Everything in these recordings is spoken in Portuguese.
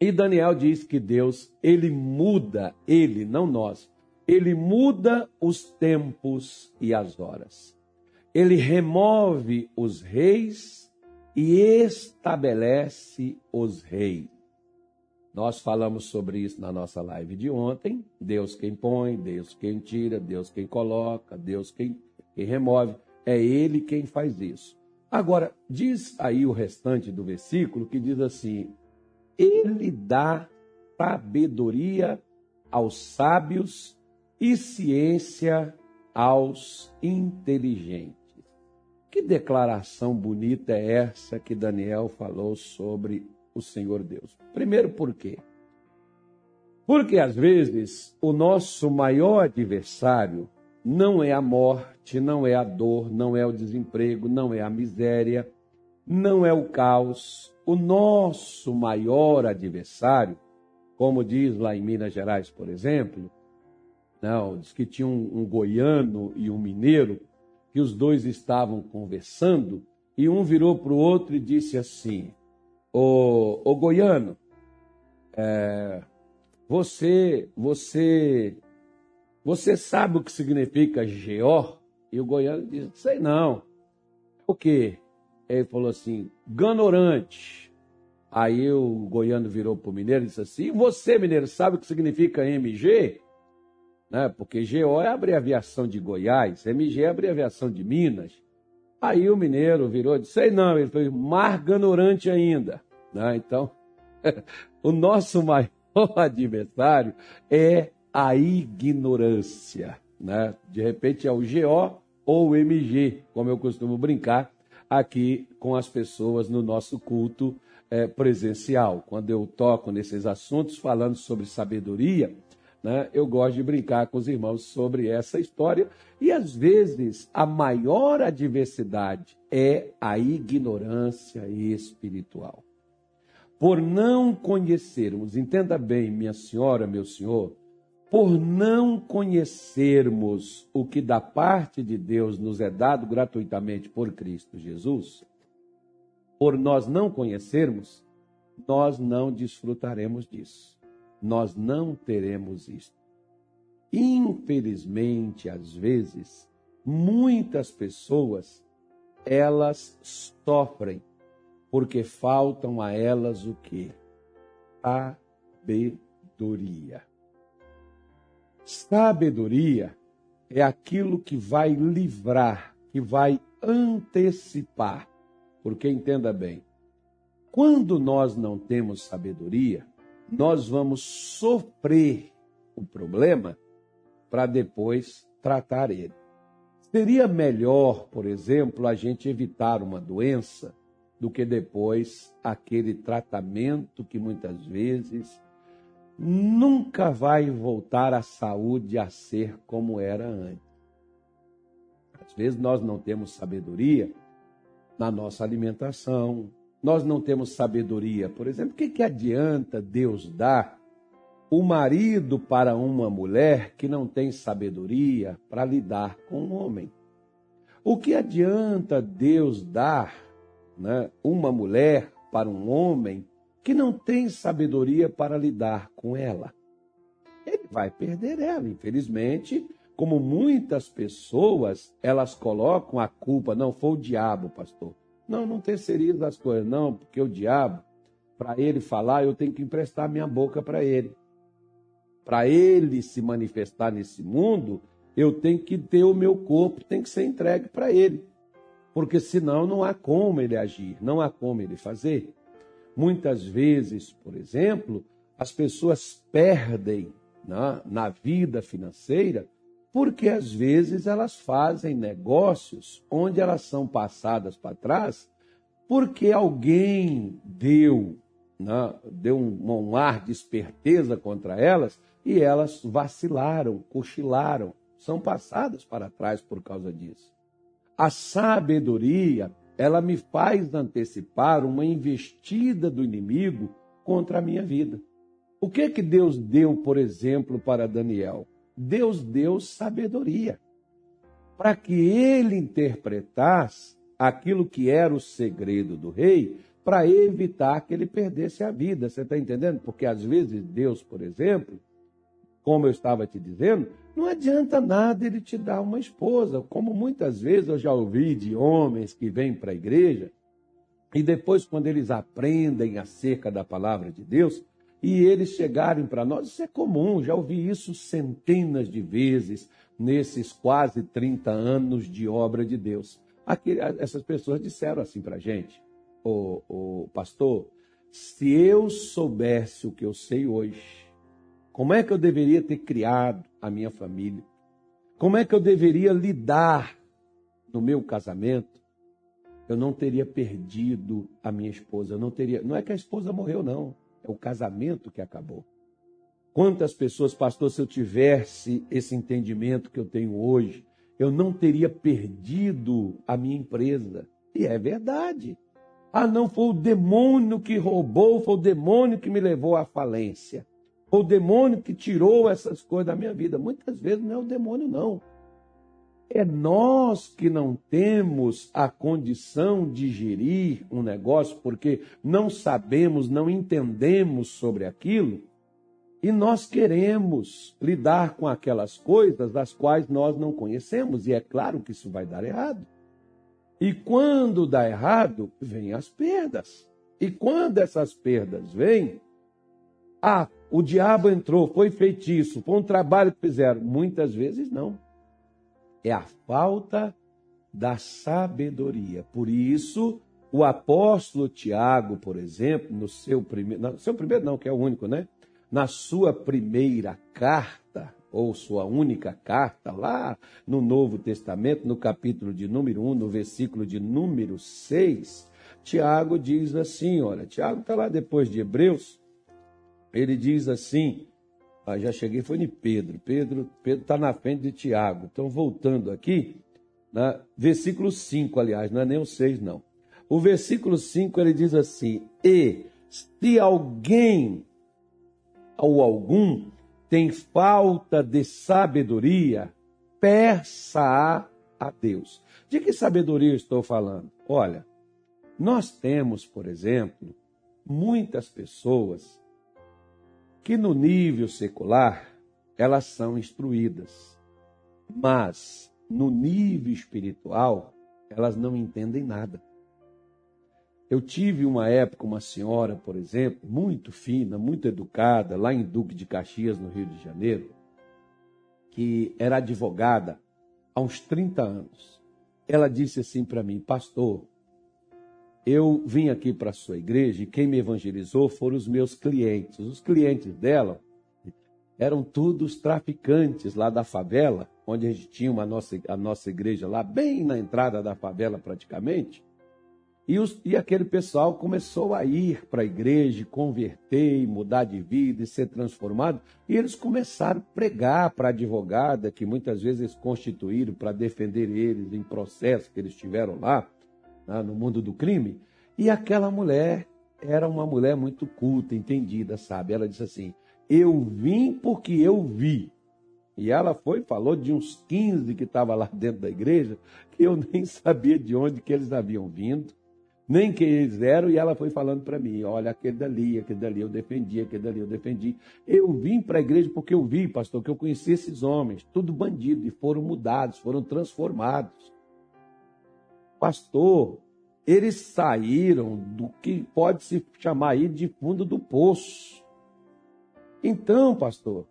E Daniel diz que Deus, ele muda, ele, não nós, ele muda os tempos e as horas. Ele remove os reis e estabelece os reis. Nós falamos sobre isso na nossa live de ontem. Deus quem põe, Deus quem tira, Deus quem coloca, Deus quem, quem remove. É Ele quem faz isso. Agora, diz aí o restante do versículo que diz assim: Ele dá sabedoria aos sábios e ciência aos inteligentes. Que declaração bonita é essa que Daniel falou sobre o Senhor Deus? Primeiro, por quê? Porque às vezes o nosso maior adversário não é a morte, não é a dor, não é o desemprego, não é a miséria, não é o caos. O nosso maior adversário, como diz lá em Minas Gerais, por exemplo, não, diz que tinha um, um goiano e um mineiro, que os dois estavam conversando, e um virou para o outro e disse assim: Ô, goiano, é, você, você você sabe o que significa Geó? E o goiano disse, sei não. O quê? Ele falou assim, ganorante. Aí o goiano virou para o mineiro e disse assim, você, mineiro, sabe o que significa MG? Né? Porque GO é a abreviação de Goiás, MG é a abreviação de Minas. Aí o mineiro virou e disse, sei não, ele foi mais ganorante ainda. Né? Então, o nosso maior adversário é a ignorância. Né? De repente é o GO ou o MG, como eu costumo brincar aqui com as pessoas no nosso culto é, presencial. Quando eu toco nesses assuntos falando sobre sabedoria, né, eu gosto de brincar com os irmãos sobre essa história. E às vezes a maior adversidade é a ignorância espiritual. Por não conhecermos, entenda bem, minha senhora, meu senhor, por não conhecermos o que da parte de Deus nos é dado gratuitamente por Cristo Jesus, por nós não conhecermos, nós não desfrutaremos disso. Nós não teremos isso. Infelizmente, às vezes, muitas pessoas elas sofrem porque faltam a elas o que? Sabedoria. Sabedoria é aquilo que vai livrar, que vai antecipar. Porque entenda bem, quando nós não temos sabedoria, nós vamos sofrer o problema para depois tratar ele. Seria melhor, por exemplo, a gente evitar uma doença do que depois aquele tratamento que muitas vezes nunca vai voltar a saúde a ser como era antes. Às vezes nós não temos sabedoria na nossa alimentação, nós não temos sabedoria. Por exemplo, o que, que adianta Deus dar o marido para uma mulher que não tem sabedoria para lidar com um homem? O que adianta Deus dar né, uma mulher para um homem que não tem sabedoria para lidar com ela. Ele vai perder ela, infelizmente, como muitas pessoas, elas colocam a culpa, não foi o diabo, pastor. Não, não terceiriza as coisas, não, porque o diabo, para ele falar, eu tenho que emprestar minha boca para ele. Para ele se manifestar nesse mundo, eu tenho que ter o meu corpo, tem que ser entregue para ele. Porque senão não há como ele agir, não há como ele fazer. Muitas vezes, por exemplo, as pessoas perdem na, na vida financeira porque às vezes elas fazem negócios onde elas são passadas para trás porque alguém deu, né, deu um, um ar de esperteza contra elas e elas vacilaram, cochilaram, são passadas para trás por causa disso. A sabedoria ela me faz antecipar uma investida do inimigo contra a minha vida. O que que Deus deu, por exemplo, para Daniel? Deus deu sabedoria para que ele interpretasse aquilo que era o segredo do rei para evitar que ele perdesse a vida. Você está entendendo? Porque às vezes Deus, por exemplo, como eu estava te dizendo, não adianta nada ele te dar uma esposa. Como muitas vezes eu já ouvi de homens que vêm para a igreja e depois, quando eles aprendem acerca da palavra de Deus, e eles chegarem para nós, isso é comum, já ouvi isso centenas de vezes nesses quase 30 anos de obra de Deus. Aqui, essas pessoas disseram assim para a gente, o, o pastor, se eu soubesse o que eu sei hoje, como é que eu deveria ter criado a minha família? Como é que eu deveria lidar no meu casamento? Eu não teria perdido a minha esposa, eu não teria, não é que a esposa morreu não, é o casamento que acabou. Quantas pessoas, pastor, se eu tivesse esse entendimento que eu tenho hoje, eu não teria perdido a minha empresa. E é verdade. Ah, não foi o demônio que roubou, foi o demônio que me levou à falência. O demônio que tirou essas coisas da minha vida. Muitas vezes não é o demônio, não. É nós que não temos a condição de gerir um negócio porque não sabemos, não entendemos sobre aquilo e nós queremos lidar com aquelas coisas das quais nós não conhecemos, e é claro que isso vai dar errado. E quando dá errado, vêm as perdas. E quando essas perdas vêm, ah, o diabo entrou, foi feitiço, foi um trabalho que fizeram. Muitas vezes não. É a falta da sabedoria. Por isso, o apóstolo Tiago, por exemplo, no seu primeiro, no seu primeiro não, que é o único, né? na sua primeira carta, ou sua única carta, lá no Novo Testamento, no capítulo de número 1, no versículo de número 6, Tiago diz assim: olha, Tiago está lá depois de Hebreus, ele diz assim. Ah, já cheguei, foi em Pedro. Pedro Pedro está na frente de Tiago. Então, voltando aqui, né, versículo 5, aliás, não é nem o 6, não. O versículo 5 ele diz assim: E se alguém ou algum tem falta de sabedoria, peça a Deus. De que sabedoria estou falando? Olha, nós temos, por exemplo, muitas pessoas que no nível secular elas são instruídas, mas no nível espiritual elas não entendem nada. Eu tive uma época uma senhora, por exemplo, muito fina, muito educada, lá em Duque de Caxias, no Rio de Janeiro, que era advogada há uns 30 anos. Ela disse assim para mim, pastor, eu vim aqui para a sua igreja e quem me evangelizou foram os meus clientes. Os clientes dela eram todos traficantes lá da favela, onde a gente tinha uma nossa, a nossa igreja lá, bem na entrada da favela praticamente. E, os, e aquele pessoal começou a ir para a igreja, converter, mudar de vida e ser transformado. E eles começaram a pregar para a advogada, que muitas vezes constituíram para defender eles em processo que eles tiveram lá, né, no mundo do crime. E aquela mulher era uma mulher muito culta, entendida, sabe? Ela disse assim: Eu vim porque eu vi. E ela foi, falou de uns 15 que estavam lá dentro da igreja, que eu nem sabia de onde que eles haviam vindo nem quem eles eram, e ela foi falando para mim: olha, aquele dali, aquele dali eu defendi, aquele dali eu defendi. Eu vim para a igreja porque eu vi, pastor, que eu conheci esses homens, tudo bandido, e foram mudados, foram transformados. Pastor, eles saíram do que pode se chamar aí de fundo do poço. Então, pastor,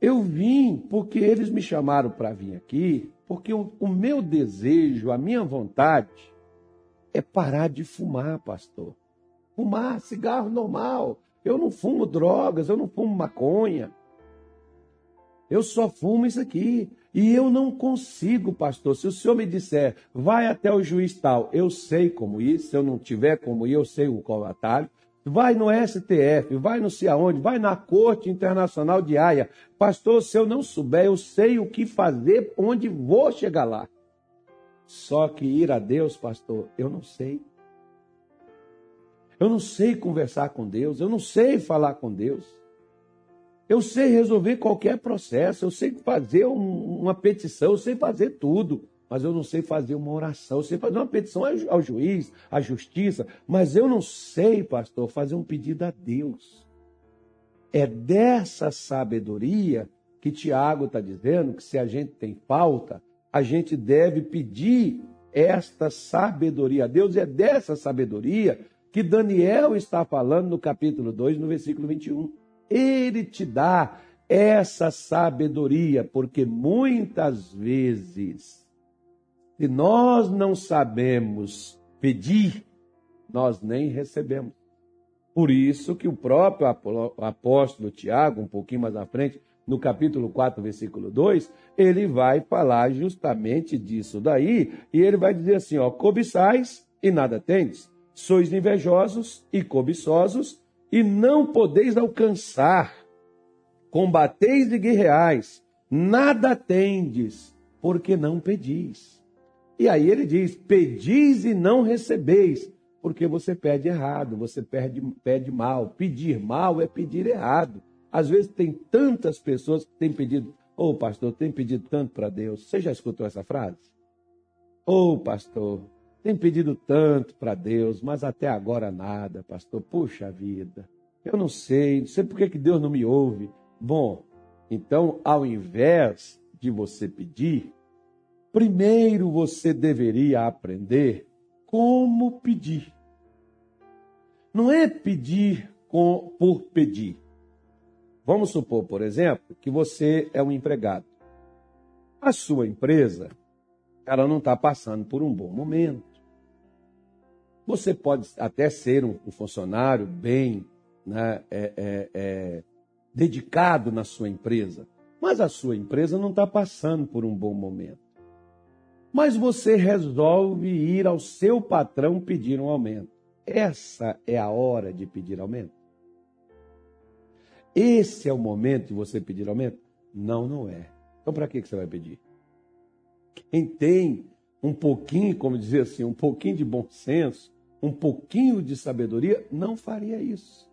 eu vim porque eles me chamaram para vir aqui, porque o, o meu desejo, a minha vontade, é parar de fumar, pastor. Fumar cigarro normal. Eu não fumo drogas, eu não fumo maconha. Eu só fumo isso aqui. E eu não consigo, pastor. Se o senhor me disser, vai até o juiz tal, eu sei como ir. Se eu não tiver como ir, eu sei o qual atalho. Vai no STF, vai não sei aonde, vai na Corte Internacional de Haia. Pastor, se eu não souber, eu sei o que fazer, onde vou chegar lá. Só que ir a Deus, pastor, eu não sei. Eu não sei conversar com Deus, eu não sei falar com Deus. Eu sei resolver qualquer processo, eu sei fazer um, uma petição, eu sei fazer tudo. mas eu não sei fazer uma oração. Eu sei fazer uma petição ao juiz, à justiça, mas eu não sei, pastor, fazer um pedido a Deus. É dessa sabedoria que Tiago está dizendo que se a gente tem falta, a gente deve pedir esta sabedoria a Deus. E é dessa sabedoria que Daniel está falando no capítulo 2, no versículo 21. Ele te dá essa sabedoria, porque muitas vezes, se nós não sabemos pedir, nós nem recebemos. Por isso que o próprio apóstolo Tiago, um pouquinho mais à frente, no capítulo 4, versículo 2, ele vai falar justamente disso daí, e ele vai dizer assim, ó, cobiçais e nada tendes, sois invejosos e cobiçosos, e não podeis alcançar, combateis e guerreais, nada tendes, porque não pedis. E aí ele diz, pedis e não recebeis, porque você pede errado, você pede, pede mal. Pedir mal é pedir errado. Às vezes tem tantas pessoas que têm pedido, ô oh, pastor, tem pedido tanto para Deus. Você já escutou essa frase? Ô oh, pastor, tem pedido tanto para Deus, mas até agora nada, pastor. Puxa vida, eu não sei, não sei por que, Deus não me ouve. Bom, então, ao invés de você pedir, primeiro você deveria aprender como pedir. Não é pedir com, por pedir. Vamos supor, por exemplo, que você é um empregado. A sua empresa, ela não está passando por um bom momento. Você pode até ser um, um funcionário bem né, é, é, é, dedicado na sua empresa, mas a sua empresa não está passando por um bom momento. Mas você resolve ir ao seu patrão pedir um aumento. Essa é a hora de pedir aumento? Esse é o momento de você pedir aumento? Não, não é. Então, para que você vai pedir? Quem tem um pouquinho, como dizer assim, um pouquinho de bom senso, um pouquinho de sabedoria, não faria isso.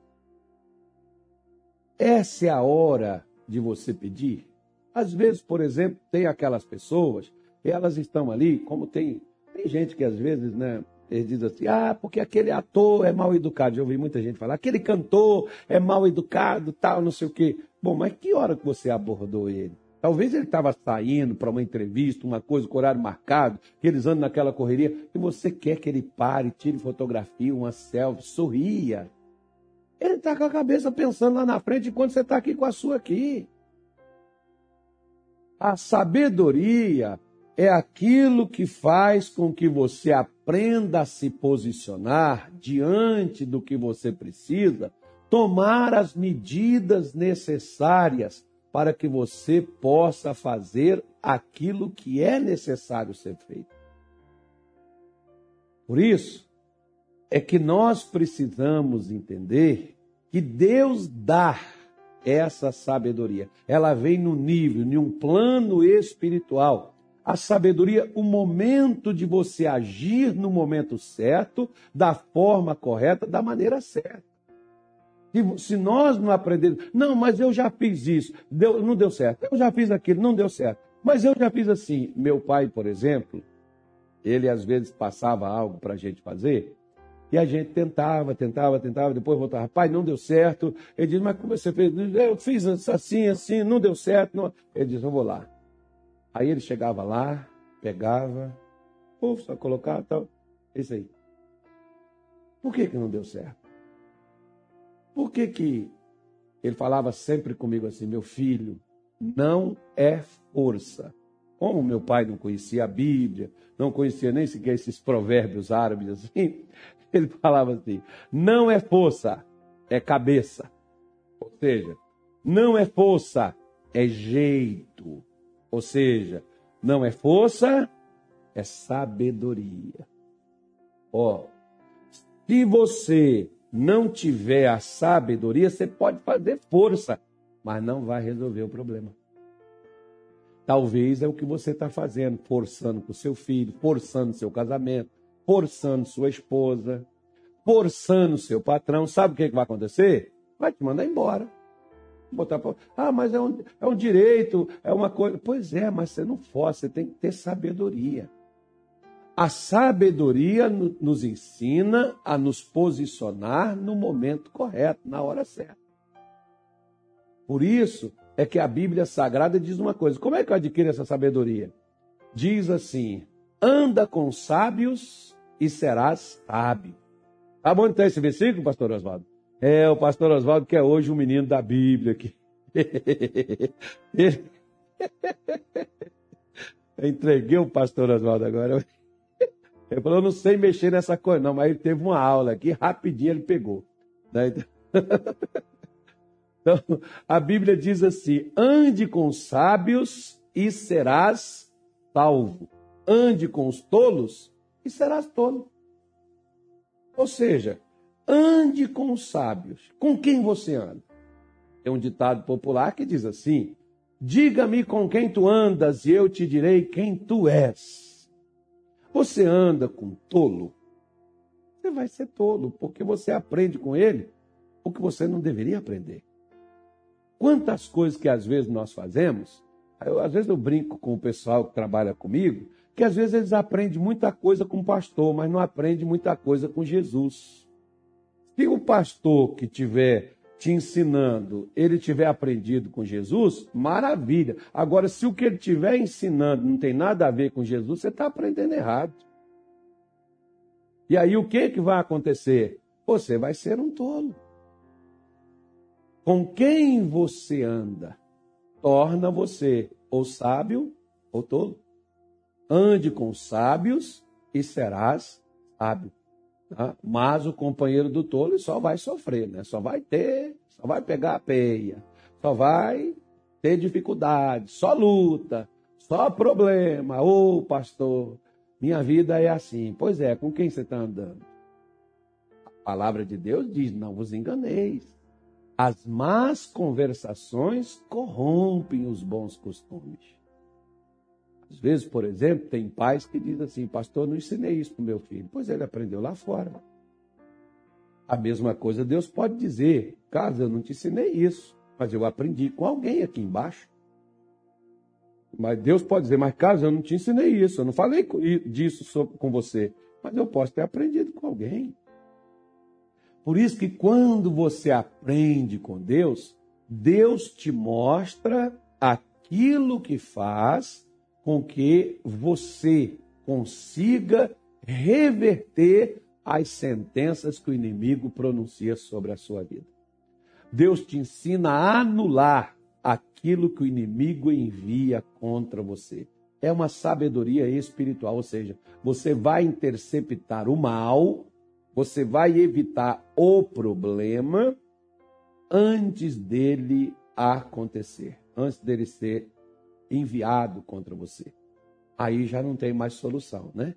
Essa é a hora de você pedir. Às vezes, por exemplo, tem aquelas pessoas, elas estão ali, como tem, tem gente que às vezes, né, eles dizem assim, ah, porque aquele ator é mal educado. Já ouvi muita gente falar, aquele cantor é mal educado, tal, não sei o quê. Bom, mas que hora que você abordou ele? Talvez ele estava saindo para uma entrevista, uma coisa com horário marcado, que eles andam naquela correria, e você quer que ele pare, tire fotografia, uma selfie, sorria. Ele está com a cabeça pensando lá na frente enquanto você está aqui com a sua aqui. A sabedoria é aquilo que faz com que você aprenda a se posicionar diante do que você precisa, tomar as medidas necessárias para que você possa fazer aquilo que é necessário ser feito. Por isso, é que nós precisamos entender que Deus dá essa sabedoria. Ela vem no nível, em um plano espiritual a sabedoria, o momento de você agir no momento certo, da forma correta, da maneira certa. Se nós não aprendermos, não, mas eu já fiz isso, deu, não deu certo. Eu já fiz aquilo, não deu certo. Mas eu já fiz assim. Meu pai, por exemplo, ele às vezes passava algo para a gente fazer, e a gente tentava, tentava, tentava, depois voltava, pai, não deu certo. Ele diz, mas como você fez? Eu fiz assim, assim, não deu certo. Não. Ele diz, eu vou lá. Aí ele chegava lá, pegava, puf, só colocar tal. Isso aí. Por que, que não deu certo? Por que, que ele falava sempre comigo assim, meu filho, não é força. Como meu pai não conhecia a Bíblia, não conhecia nem sequer esses provérbios árabes assim, ele falava assim: não é força, é cabeça. Ou seja, não é força, é jeito. Ou seja, não é força, é sabedoria. Ó, se você não tiver a sabedoria, você pode fazer força, mas não vai resolver o problema. Talvez é o que você está fazendo, forçando com seu filho, forçando seu casamento, forçando sua esposa, forçando seu patrão. Sabe o que, que vai acontecer? Vai te mandar embora. botar. Ah, mas é um, é um direito, é uma coisa. Pois é, mas você não força, você tem que ter sabedoria. A sabedoria nos ensina a nos posicionar no momento correto, na hora certa. Por isso é que a Bíblia Sagrada diz uma coisa: como é que eu adquiro essa sabedoria? Diz assim: anda com sábios e serás sábio. Tá bom então esse versículo, pastor Oswaldo? É, o pastor Oswaldo que é hoje um menino da Bíblia aqui. Entreguei o pastor Oswaldo agora. Ele falou, não sei mexer nessa coisa, não, mas ele teve uma aula aqui, rapidinho ele pegou. Né? Então, a Bíblia diz assim: ande com sábios e serás salvo. Ande com os tolos e serás tolo. Ou seja, ande com os sábios. Com quem você anda? É um ditado popular que diz assim: Diga-me com quem tu andas e eu te direi quem tu és. Você anda com tolo? Você vai ser tolo, porque você aprende com ele o que você não deveria aprender. Quantas coisas que às vezes nós fazemos, eu, às vezes eu brinco com o pessoal que trabalha comigo, que às vezes eles aprendem muita coisa com o pastor, mas não aprendem muita coisa com Jesus. Se o pastor que tiver te ensinando, ele tiver aprendido com Jesus, maravilha. Agora, se o que ele estiver ensinando não tem nada a ver com Jesus, você está aprendendo errado. E aí o que, que vai acontecer? Você vai ser um tolo. Com quem você anda torna você ou sábio ou tolo. Ande com sábios e serás sábio. Tá? Mas o companheiro do tolo só vai sofrer, né? Só vai ter, só vai pegar a peia, só vai ter dificuldade, só luta, só problema. Ô oh, pastor, minha vida é assim. Pois é, com quem você está andando? A palavra de Deus diz: não vos enganeis. As más conversações corrompem os bons costumes. Às vezes, por exemplo, tem pais que dizem assim: Pastor, não ensinei isso para o meu filho. Pois ele aprendeu lá fora. A mesma coisa Deus pode dizer: Caso eu não te ensinei isso, mas eu aprendi com alguém aqui embaixo. Mas Deus pode dizer: Mas caso eu não te ensinei isso, eu não falei disso com você, mas eu posso ter aprendido com alguém. Por isso que quando você aprende com Deus, Deus te mostra aquilo que faz com que você consiga reverter as sentenças que o inimigo pronuncia sobre a sua vida. Deus te ensina a anular aquilo que o inimigo envia contra você. É uma sabedoria espiritual, ou seja, você vai interceptar o mal, você vai evitar o problema antes dele acontecer, antes dele ser enviado contra você. Aí já não tem mais solução, né?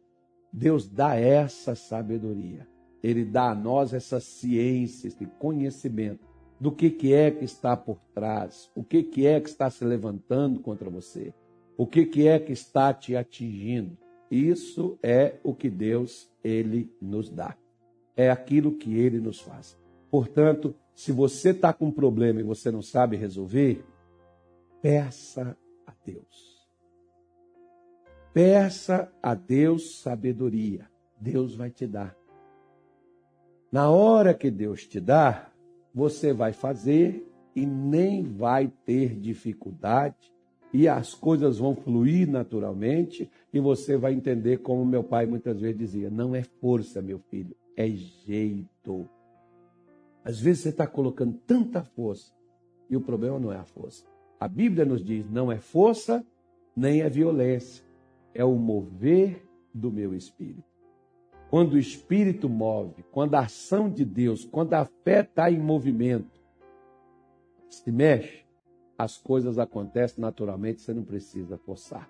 Deus dá essa sabedoria. Ele dá a nós essa ciência, esse conhecimento do que, que é que está por trás, o que, que é que está se levantando contra você, o que, que é que está te atingindo. Isso é o que Deus ele nos dá. É aquilo que ele nos faz. Portanto, se você está com um problema e você não sabe resolver, peça Deus. Peça a Deus sabedoria. Deus vai te dar. Na hora que Deus te dá, você vai fazer e nem vai ter dificuldade e as coisas vão fluir naturalmente e você vai entender como meu pai muitas vezes dizia: não é força, meu filho, é jeito. Às vezes você está colocando tanta força e o problema não é a força. A Bíblia nos diz: não é força nem é violência, é o mover do meu espírito. Quando o espírito move, quando a ação de Deus, quando a fé está em movimento, se mexe, as coisas acontecem naturalmente, você não precisa forçar.